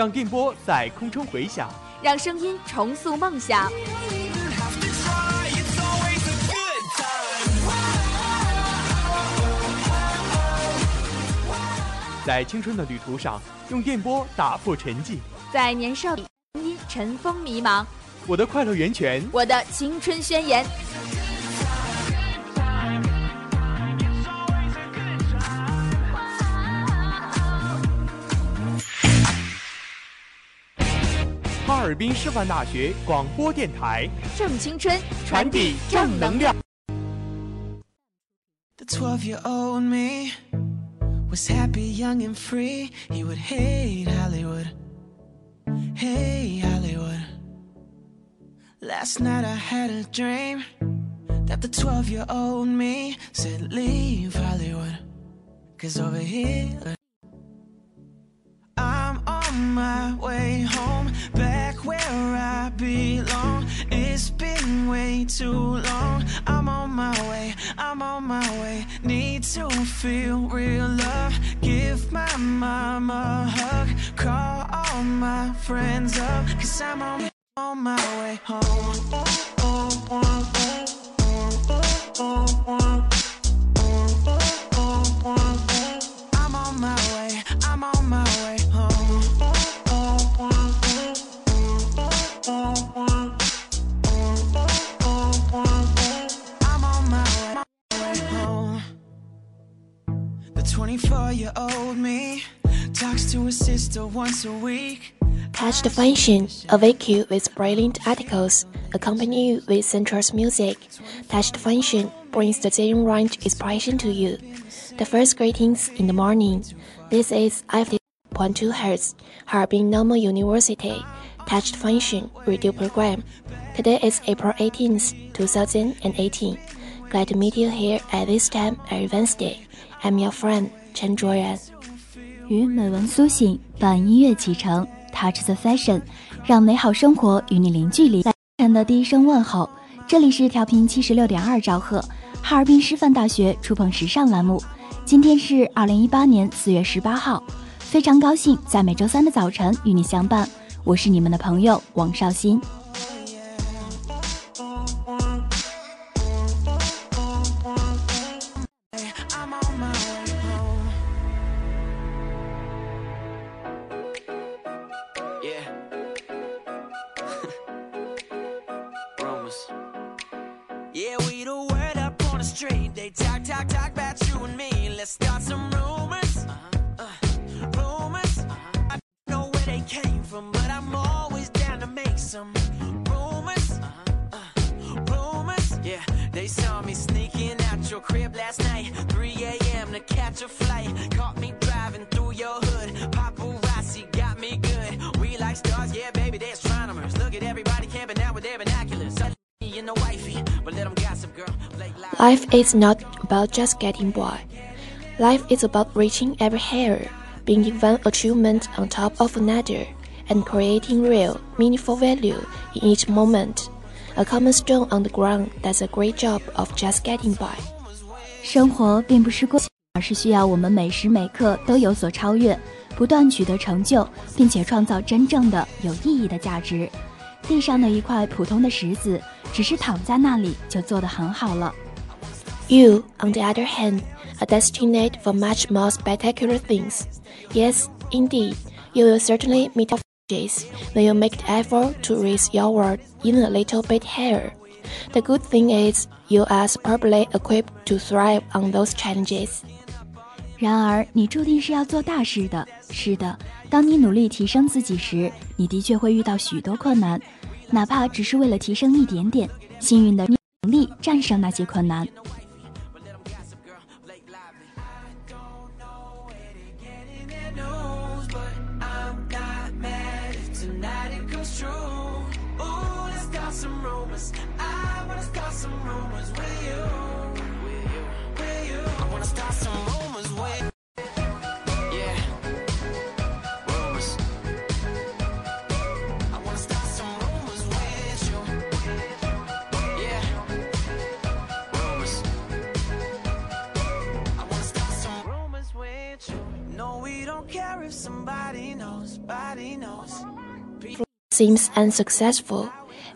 让电波在空中回响，让声音重塑梦想。在青春的旅途上，用电波打破沉寂；在年少里，声音尘封迷茫。我的快乐源泉，我的青春宣言。哈尔滨师范大学广播电台，正青春，传递正能量。The twelve-year-old me was happy, young and free. He would hate Hollywood, hey Hollywood. Last night I had a dream that the twelve-year-old me said, Leave Hollywood, cause over here. My way home, back where I belong. It's been way too long. I'm on my way, I'm on my way. Need to feel real love. Give my mama a hug. Call all my friends up, cause I'm on, on my way home. Touch the function, awake you with brilliant articles, accompany you with sensuous music. Touch the function brings the zero range inspiration to you. The first greetings in the morning. This is 50.2 Hz, Harbin Normal University. Touch the function radio program. Today is April 18th, 2018. Glad to meet you here at this time every Wednesday. I'm your friend Chen Zhuoran. 与美文苏醒，伴音乐启程 ，Touch the Fashion，让美好生活与你零距离。晨的第一声问候，这里是调频七十六点二兆赫，哈尔滨师范大学触碰时尚栏目。今天是二零一八年四月十八号，非常高兴在每周三的早晨与你相伴。我是你们的朋友王绍欣。They saw me sneaking out your crib last night, 3 a.m. to catch a flight. Caught me driving through your hood. Paparazzi got me good. We like stars, yeah, baby, they're astronomers. Look at everybody camping out with their binoculars. Life is not about just getting by. Life is about reaching every hair, being one achievement on top of another, and creating real, meaningful value in each moment. A common stone on the ground does a great job of just getting by. 生活并不是过，而是需要我们每时每刻都有所超越，不断取得成就，并且创造真正的有意义的价值。地上的一块普通的石子，只是躺在那里就做得很好了。You, on the other hand, are destined for much more spectacular things. Yes, indeed, you will certainly meet challenges when you make the effort to raise your world even a little bit higher. The good thing is, you are superbly equipped to thrive on those challenges. 然而，你注定是要做大事的。是的，当你努力提升自己时，你的确会遇到许多困难，哪怕只是为了提升一点点。幸运的你，能力战胜那些困难。 seems unsuccessful,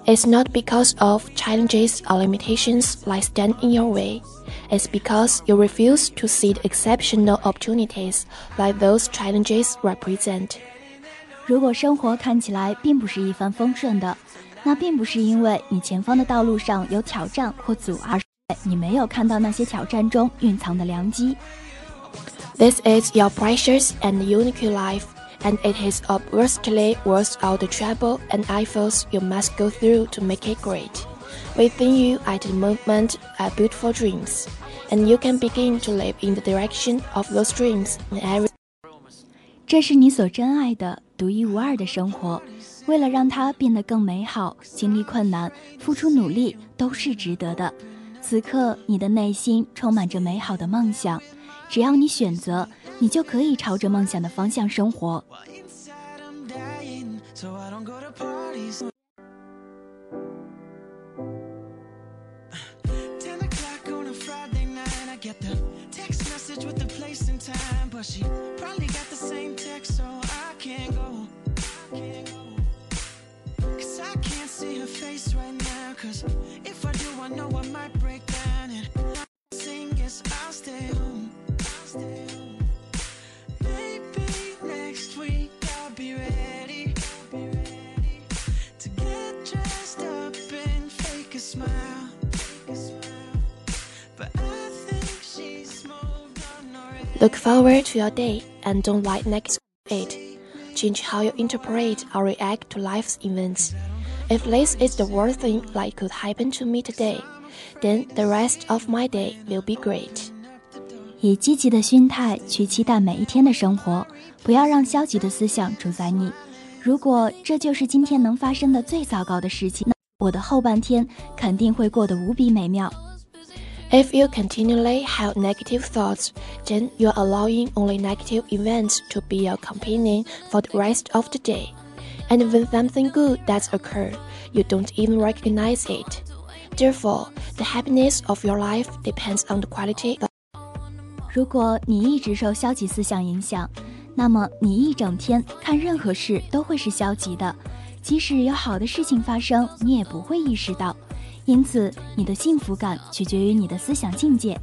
it's not because of challenges or limitations like stand in your way. It's because you refuse to see the exceptional opportunities like those challenges represent. 如果生活看起来并不是一帆风顺的，那并不是因为你前方的道路上有挑战或阻碍，你没有看到那些挑战中蕴藏的良机。This is your precious and unique life and it is obviously worth all the trouble and efforts you must go through to make it great. Within you at the moment are beautiful dreams, and you can begin to live in the direction of those dreams in every. 这是你所珍爱的、独一无二的生活。为了让它变得更美好，经历困难、付出努力都是值得的。此刻，你的内心充满着美好的梦想。只要你选择， 你就可以朝着梦想的方向生活。Look forward to your day and don't let next it. Change how you interpret or react to life's events. If this is the worst thing that could happen to me today, then the rest of my day will be great. 以积极的心态去期待每一天的生活，不要让消极的思想主宰你。如果这就是今天能发生的最糟糕的事情，那我的后半天肯定会过得无比美妙。 If you continually have negative thoughts, then you are allowing only negative events to be your companion for the rest of the day. And when something good does occur, you don't even recognize it. Therefore, the happiness of your life depends on the quality of 如果你一直受消极思想影响，那么你一整天看任何事都会是消极的，即使有好的事情发生，你也不会意识到。 因此，你的幸福感取决于你的思想境界。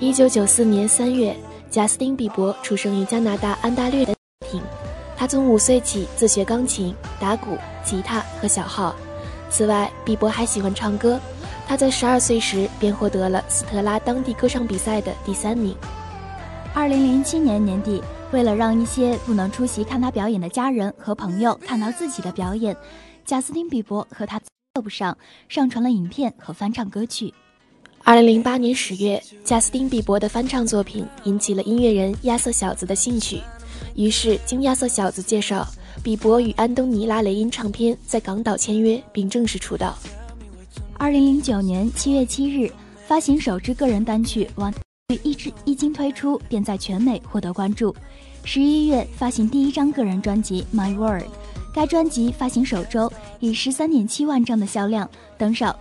一九九四年三月，贾斯汀·比伯出生于加拿大安大略的。他从五岁起自学钢琴、打鼓、吉他和小号。此外，比伯还喜欢唱歌。他在十二岁时便获得了斯特拉当地歌唱比赛的第三名。二零零七年年底，为了让一些不能出席看他表演的家人和朋友看到自己的表演，贾斯汀·比伯和他 YouTube 上上传了影片和翻唱歌曲。二零零八年十月，贾斯汀·比伯的翻唱作品引起了音乐人亚瑟小子的兴趣，于是经亚瑟小子介绍，比伯与安东尼拉雷音唱片在港岛签约，并正式出道。二零零九年七月七日，发行首支个人单曲《One》，一支一经推出便在全美获得关注。十一月发行第一张个人专辑《My World》，该专辑发行首周以十三点七万张的销量登上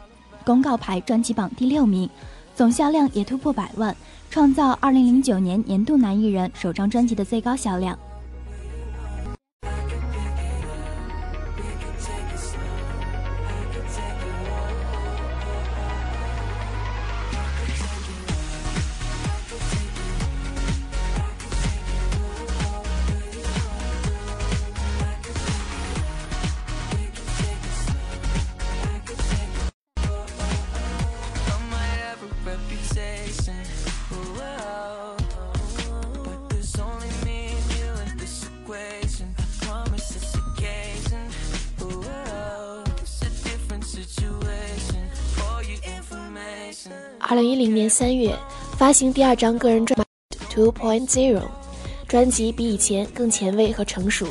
公告牌专辑榜第六名，总销量也突破百万，创造二零零九年年度男艺人首张专辑的最高销量。一零年三月，发行第二张个人专辑《Two Point Zero》，专辑比以前更前卫和成熟，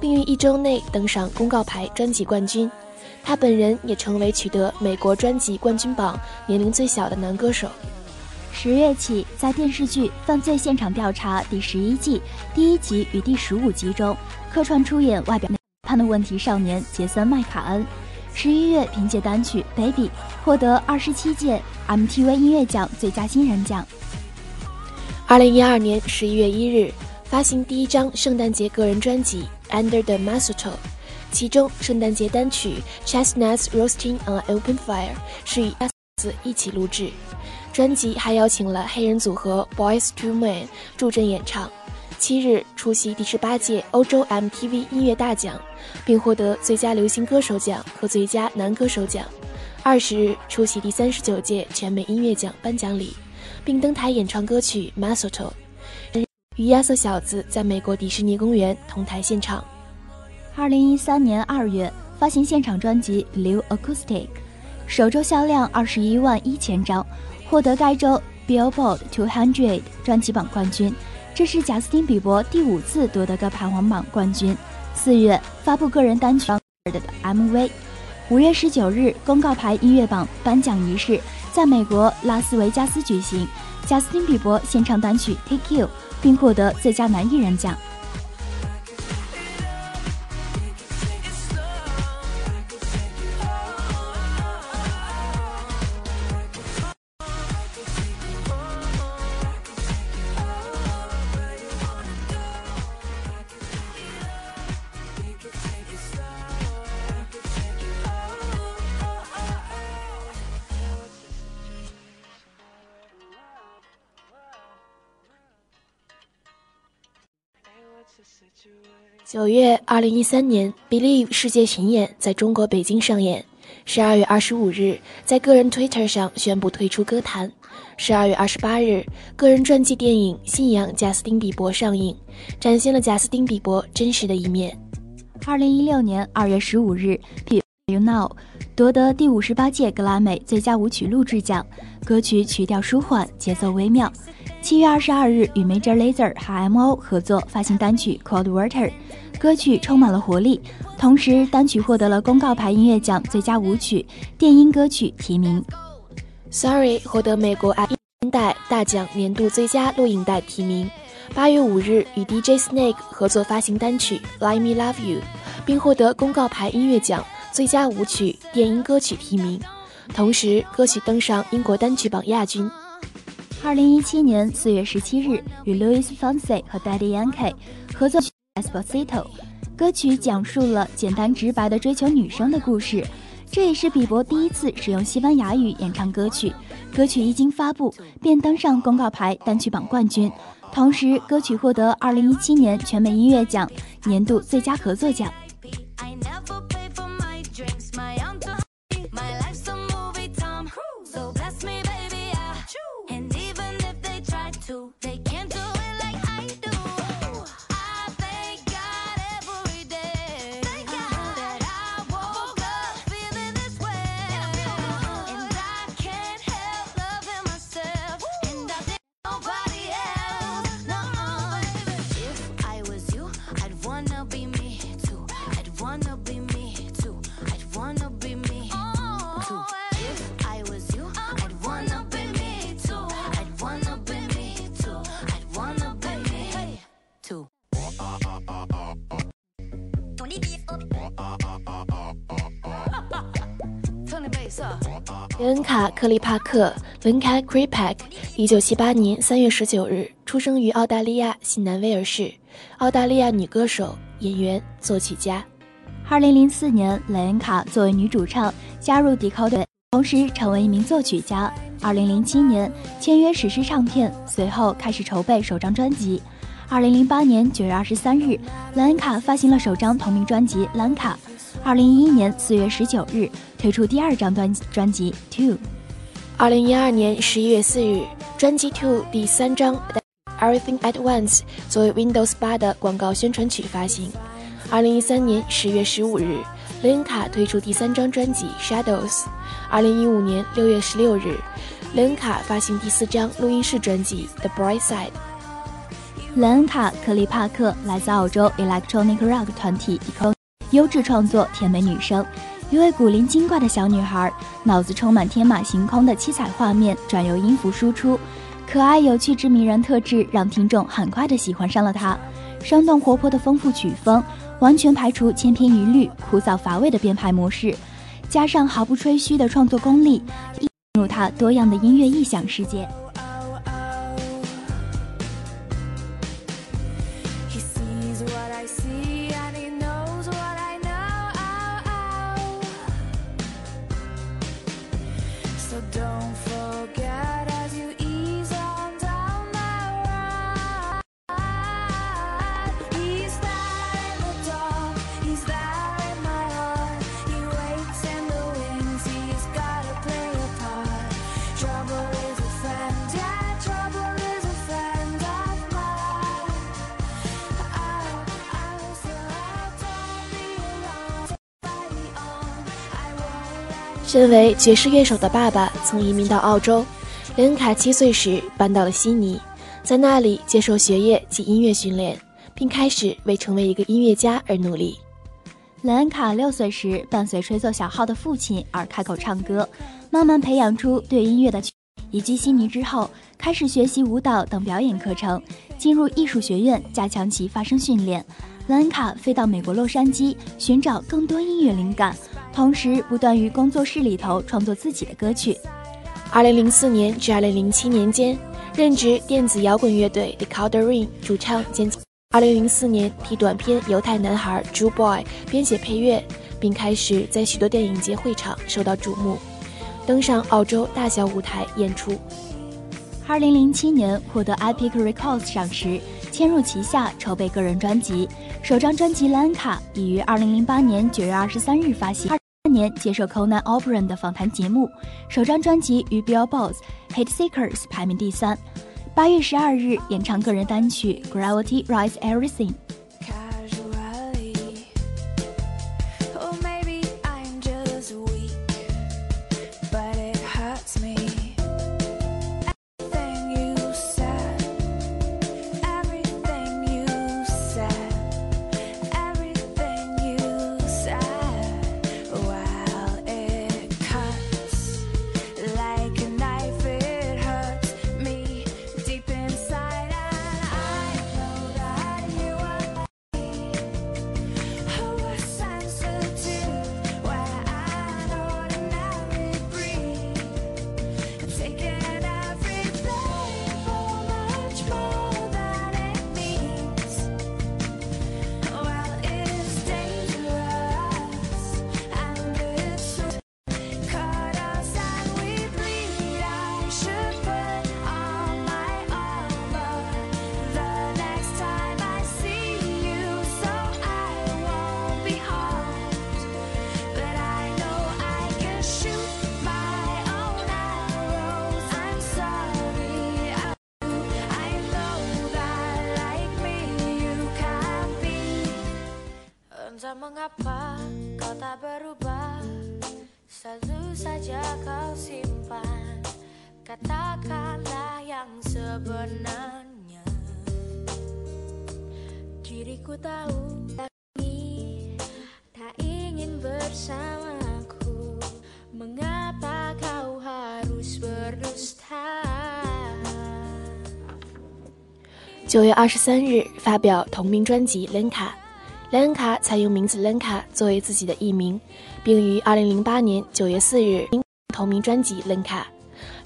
并于一周内登上公告牌专辑冠军。他本人也成为取得美国专辑冠军榜年龄最小的男歌手。十月起，在电视剧《犯罪现场调查》第十一季第一集与第十五集中客串出演外表叛的问题少年杰森·麦卡恩。十一月，凭借单曲《Baby》获得二十七届 MTV 音乐奖最佳新人奖。二零一二年十一月一日，发行第一张圣诞节个人专辑《Under the Mistletoe》，其中圣诞节单曲《Chestnuts Roasting on an Open Fire》是与亚瑟一起录制。专辑还邀请了黑人组合 Boys to Men 助阵演唱。七日出席第十八届欧洲 MTV 音乐大奖，并获得最佳流行歌手奖和最佳男歌手奖。二十日出席第三十九届全美音乐奖颁奖礼，并登台演唱歌曲《Mistletoe》，与亚瑟小子在美国迪士尼公园同台献唱。二零一三年二月发行现场专辑《Blue Acoustic》，首周销量二十一万一千张，获得该周 Billboard 200专辑榜冠军。这是贾斯汀·比伯第五次夺得个排行榜冠军。四月发布个人单曲 MV。五月十九日，公告牌音乐榜颁奖仪式在美国拉斯维加斯举行。贾斯汀·比伯献唱单曲《Take You》，并获得最佳男艺人奖。九月，二零一三年，《Believe》世界巡演在中国北京上演。十二月二十五日，在个人 Twitter 上宣布退出歌坛。十二月二十八日，个人传记电影《信仰贾斯汀·比伯》上映，展现了贾斯汀·比伯真实的一面。二零一六年二月十五日，《You Know》夺得第五十八届格莱美最佳舞曲录制奖，歌曲曲调舒缓，节奏微妙。七月二十二日，与 Major Lazer 和 M.O 合作发行单曲《Cold Water》，歌曲充满了活力。同时，单曲获得了公告牌音乐奖最佳舞曲、电音歌曲提名。Sorry 获得美国爱音带大奖年度最佳录影带提名。八月五日与 DJ Snake 合作发行单曲《Let Me Love You》，并获得公告牌音乐奖最佳舞曲电音歌曲提名。同时，歌曲登上英国单曲榜亚军。二零一七年四月十七日，与 Louis Fonsi 和 Daddy Yankee 合作《Despacito》，歌曲讲述了简单直白的追求女生的故事。这也是比伯第一次使用西班牙语演唱歌曲。歌曲一经发布，便登上公告牌单曲榜冠军。同时，歌曲获得二零一七年全美音乐奖年度最佳合作奖。雷恩卡·克利帕克 （Lenka Kripak），一九七八年三月十九日出生于澳大利亚西南威尔士，澳大利亚女歌手、演员、作曲家。二零零四年，雷恩卡作为女主唱加入迪考队，同时成为一名作曲家。二零零七年签约史诗唱片，随后开始筹备首张专辑。二零零八年九月二十三日，莱恩卡发行了首张同名专辑《兰卡》。二零一一年四月十九日推出第二张专专辑《Two》。二零一二年十一月四日，专辑《Two》第三张《Everything at Once》作为 Windows 八的广告宣传曲发行。二零一三年十月十五日，莱恩卡推出第三张专辑《Shadows》。二零一五年六月十六日，莱恩卡发行第四张录音室专辑《The Bright Side》。莱恩卡·克里帕克来自澳洲 Electronic Rock 团体 Eco，。优质创作，甜美女声，一位古灵精怪的小女孩，脑子充满天马行空的七彩画面，转由音符输出，可爱有趣之迷人特质让听众很快的喜欢上了她。生动活泼的丰富曲风，完全排除千篇一律、枯燥乏味的编排模式，加上毫不吹嘘的创作功力，进入她多样的音乐异想世界。身为爵士乐手的爸爸，曾移民到澳洲。雷恩卡七岁时搬到了悉尼，在那里接受学业及音乐训练，并开始为成为一个音乐家而努力。雷恩卡六岁时，伴随吹奏小号的父亲而开口唱歌，慢慢培养出对音乐的。移居悉尼之后，开始学习舞蹈等表演课程，进入艺术学院加强其发声训练。雷恩卡飞到美国洛杉矶，寻找更多音乐灵感。同时，不断于工作室里头创作自己的歌曲。二零零四年至二零零七年间，任职电子摇滚乐队 The c o l d e r i n 主唱兼。二零零四年，替短片《犹太男孩》Jew Boy 编写配乐，并开始在许多电影节会场受到瞩目，登上澳洲大小舞台演出。二零零七年，获得 Epic Records 赏识，签入旗下筹备个人专辑。首张专辑《兰卡》已于二零零八年九月二十三日发行。二年接受 Conan O'Brien 的访谈节目，首张专辑于 Billboard Hit Seekers 排名第三。八月十二日演唱个人单曲 Gravity Rise Everything。九月二十三日发表同名专辑《Lenka》，莱恩卡采用名字 Lenka 作为自己的艺名，并于二零零八年九月四日同名专辑《Lenka》。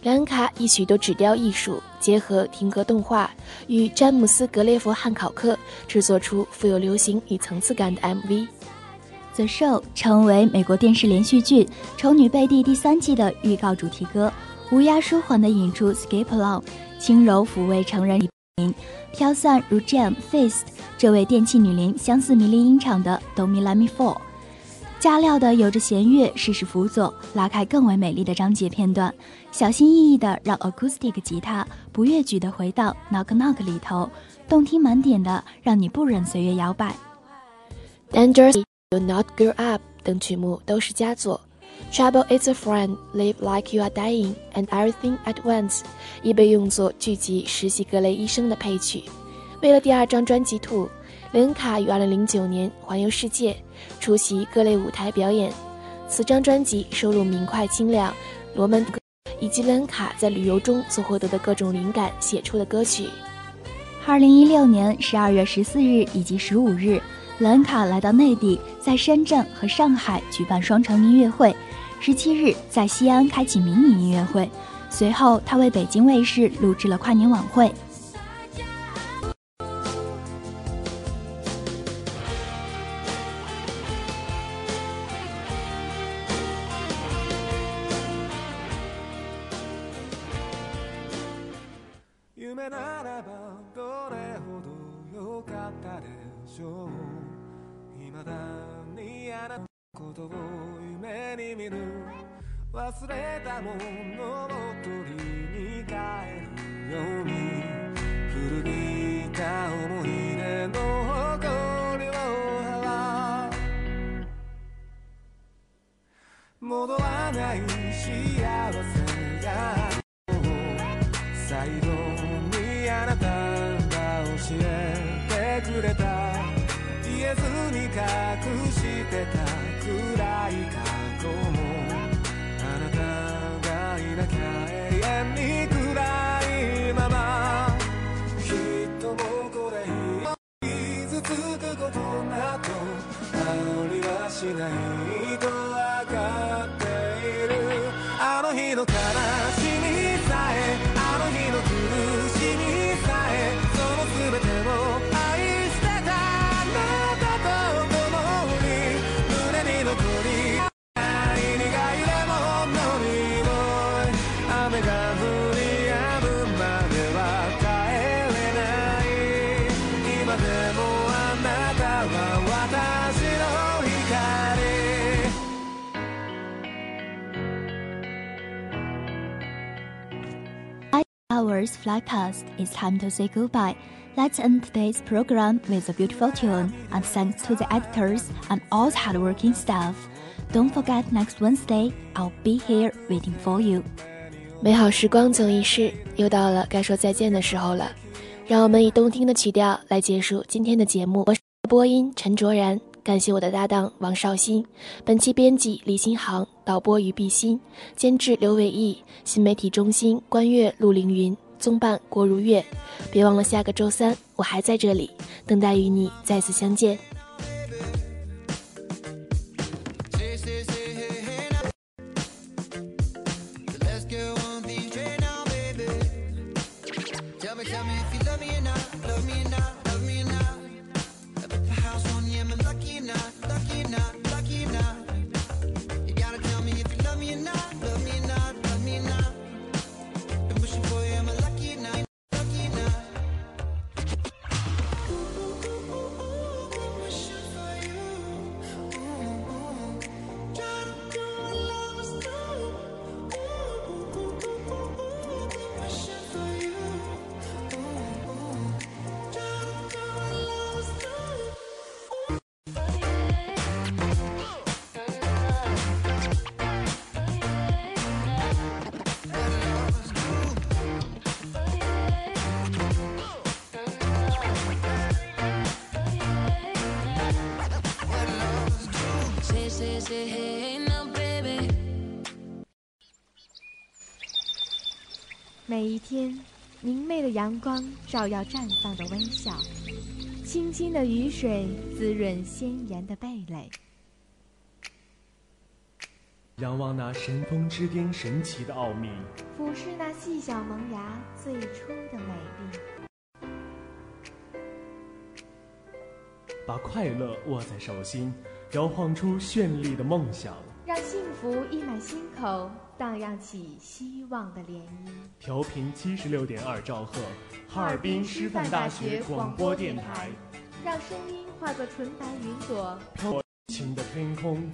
莱恩卡以许多纸雕艺术结合停格动画与詹姆斯·格雷佛汉考克制作出富有流行与层次感的 MV，《The Show》成为美国电视连续剧《丑女贝蒂》第三季的预告主题歌，乌鸦舒缓地引出 Skip Along，轻柔抚慰成人。飘散如 Jam Fist 这位电器女伶相似迷离音场的 Do Me Let Me Fall，加料的有着弦乐适时辅佐，拉开更为美丽的章节片段，小心翼翼的让 acoustic 吉他不越矩的回到 Knock Knock 里头，动听满点的让你不忍随月摇摆。Dangerous Do Not Grow Up 等曲目都是佳作。Trouble is a friend, live like you are dying, and everything at once，亦被用作剧集《实习格雷医生》的配曲。为了第二张专辑《兔》，雷恩卡于2009年环游世界，出席各类舞台表演。此张专辑收录明快清亮、罗门歌，以及雷恩卡在旅游中所获得的各种灵感写出的歌曲。2016年12月14日以及15日。兰卡来到内地，在深圳和上海举办双城音乐会，十七日在西安开启迷你音乐会，随后他为北京卫视录制了跨年晚会。たものを取りに帰るように古びた思い出の誇りを払う戻らない幸せが最後にあなたが教えてくれた言えずに隠してた暗い過去もなきゃ永遠に暗いままきっともうこれ傷つくことなどありはしない Hours fly past. It's time to say goodbye. Let's end today's program with a beautiful tune, and thanks to the editors and all the hardworking staff. Don't forget next Wednesday, I'll be here waiting for you. 美好时光总一逝，又到了该说再见的时候了。让我们以动听的曲调来结束今天的节目。我是播音陈卓然，感谢我的搭档王绍兴，本期编辑李新航， 导播于碧欣，监制刘伟毅，新媒体中心关悦陆凌云，综办郭如月。别忘了下个周三，我还在这里，等待与你再次相见。Tell me if you love me or not, love me or not 每一天，明媚的阳光照耀绽放的微笑，清新的雨水滋润鲜艳的蓓蕾。仰望那神峰之巅神奇的奥秘，俯视那细小萌芽最初的美丽。把快乐握在手心，摇晃出绚丽的梦想，让幸福溢满心口，荡漾起希望的涟漪。调频七十六点二兆赫，哈尔滨师范大学广播电台，让声音化作纯白云朵，飘晴的天空。